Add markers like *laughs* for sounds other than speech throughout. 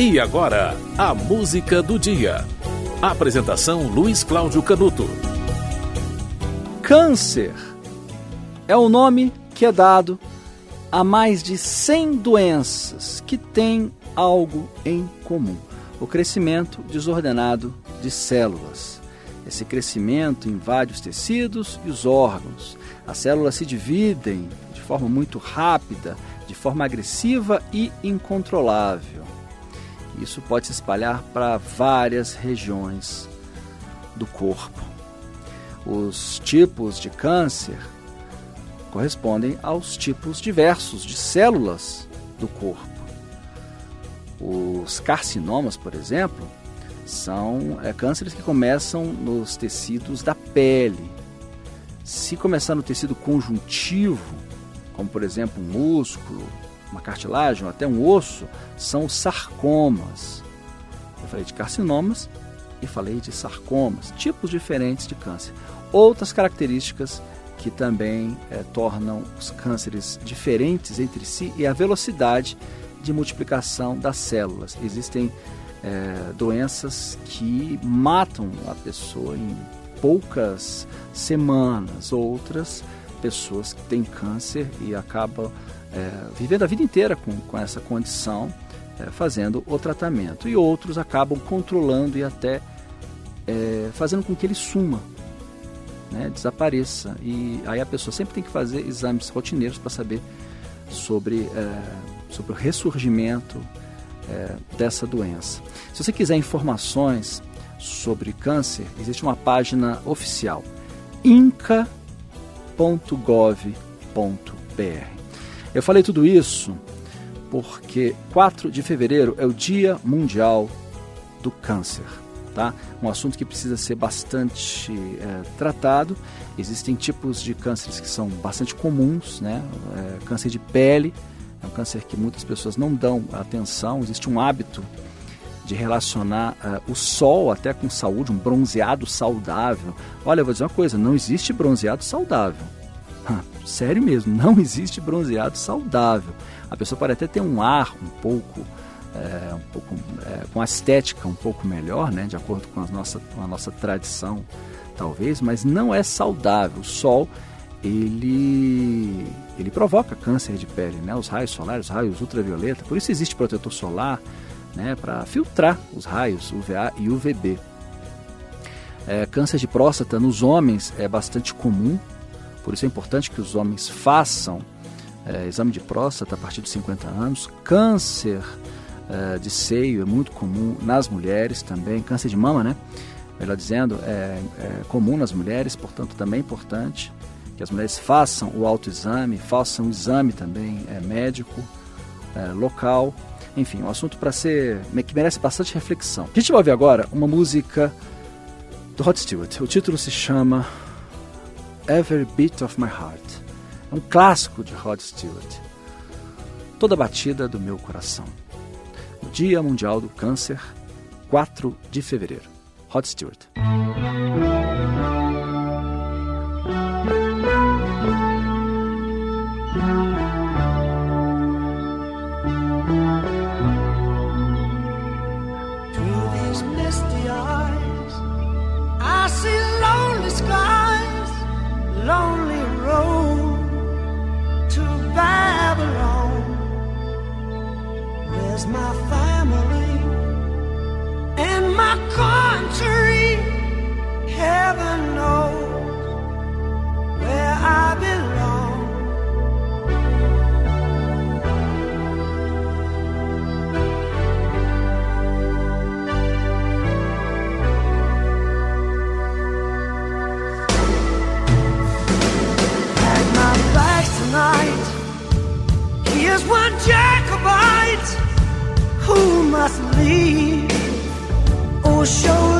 E agora, a música do dia. Apresentação Luiz Cláudio Canuto. Câncer é o nome que é dado a mais de 100 doenças que têm algo em comum: o crescimento desordenado de células. Esse crescimento invade os tecidos e os órgãos. As células se dividem de forma muito rápida, de forma agressiva e incontrolável. Isso pode se espalhar para várias regiões do corpo. Os tipos de câncer correspondem aos tipos diversos de células do corpo. Os carcinomas, por exemplo, são é, cânceres que começam nos tecidos da pele. Se começar no tecido conjuntivo, como por exemplo músculo, uma cartilagem ou até um osso, são sarcomas. Eu falei de carcinomas e falei de sarcomas, tipos diferentes de câncer. Outras características que também é, tornam os cânceres diferentes entre si e a velocidade de multiplicação das células. Existem é, doenças que matam a pessoa em poucas semanas, outras pessoas que têm câncer e acabam é, vivendo a vida inteira com, com essa condição, é, fazendo o tratamento. E outros acabam controlando e até é, fazendo com que ele suma, né, desapareça. E aí a pessoa sempre tem que fazer exames rotineiros para saber sobre, é, sobre o ressurgimento é, dessa doença. Se você quiser informações sobre câncer, existe uma página oficial inca.gov.br. Eu falei tudo isso porque 4 de fevereiro é o Dia Mundial do Câncer. Tá? Um assunto que precisa ser bastante é, tratado. Existem tipos de cânceres que são bastante comuns, né? É, câncer de pele é um câncer que muitas pessoas não dão atenção. Existe um hábito de relacionar uh, o sol até com saúde, um bronzeado saudável. Olha, eu vou dizer uma coisa: não existe bronzeado saudável. *laughs* Sério mesmo, não existe bronzeado saudável. A pessoa pode até ter um ar um pouco, é, um pouco é, com a estética um pouco melhor, né, de acordo com a nossa, com a nossa tradição, talvez, mas não é saudável. O sol ele, ele provoca câncer de pele, né? Os raios solares, os raios ultravioleta. Por isso existe protetor solar, né? Para filtrar os raios UVA e UVB. É, câncer de próstata nos homens é bastante comum, por isso é importante que os homens façam é, exame de próstata a partir de 50 anos. Câncer é, de seio é muito comum nas mulheres também. Câncer de mama, né? Melhor dizendo, é, é comum nas mulheres, portanto também é importante que as mulheres façam o autoexame, façam o exame também é, médico, é, local. Enfim, um assunto para ser que merece bastante reflexão. A gente vai ouvir agora uma música do Rod Stewart. O título se chama Every Beat of My Heart. É um clássico de Rod Stewart. Toda batida do meu coração. O Dia Mundial do Câncer, 4 de fevereiro. Rod Stewart. My show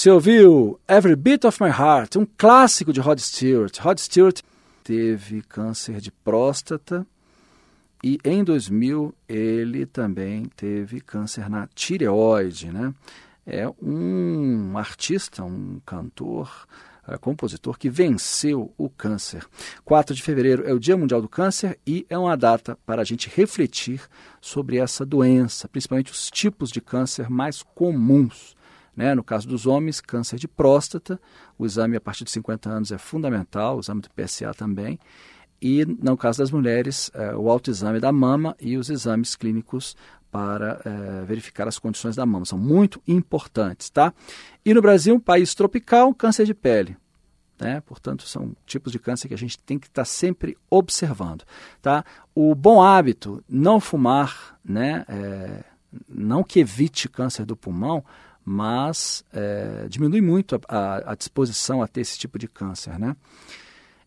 Você ouviu Every Beat of My Heart, um clássico de Rod Stewart. Rod Stewart teve câncer de próstata e em 2000 ele também teve câncer na tireoide, né? É um artista, um cantor, uh, compositor que venceu o câncer. 4 de fevereiro é o Dia Mundial do Câncer e é uma data para a gente refletir sobre essa doença, principalmente os tipos de câncer mais comuns. Né? No caso dos homens, câncer de próstata, o exame a partir de 50 anos é fundamental, o exame do PSA também. E no caso das mulheres, é, o autoexame da mama e os exames clínicos para é, verificar as condições da mama. São muito importantes, tá? E no Brasil, um país tropical, câncer de pele. Né? Portanto, são tipos de câncer que a gente tem que estar tá sempre observando, tá? O bom hábito, não fumar, né? É, não que evite câncer do pulmão, mas é, diminui muito a, a, a, disposição a ter esse tipo de câncer. Né?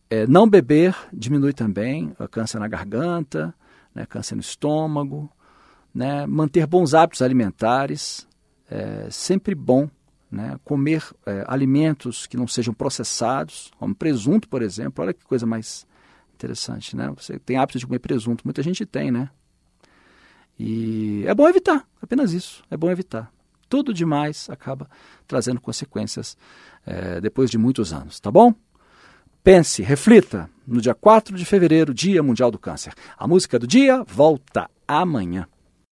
É, não beber diminui também o câncer na garganta, né, câncer no estômago. Né? Manter bons hábitos alimentares, é sempre bom. Né? Comer é, alimentos que não sejam processados, como presunto, por exemplo. Olha que coisa mais interessante. Né? Você tem hábito de comer presunto, muita gente tem, né? E é bom evitar, apenas isso, é bom evitar tudo demais acaba trazendo consequências é, depois de muitos anos, tá bom? Pense, reflita. No dia 4 de fevereiro, Dia Mundial do Câncer. A música do dia volta amanhã.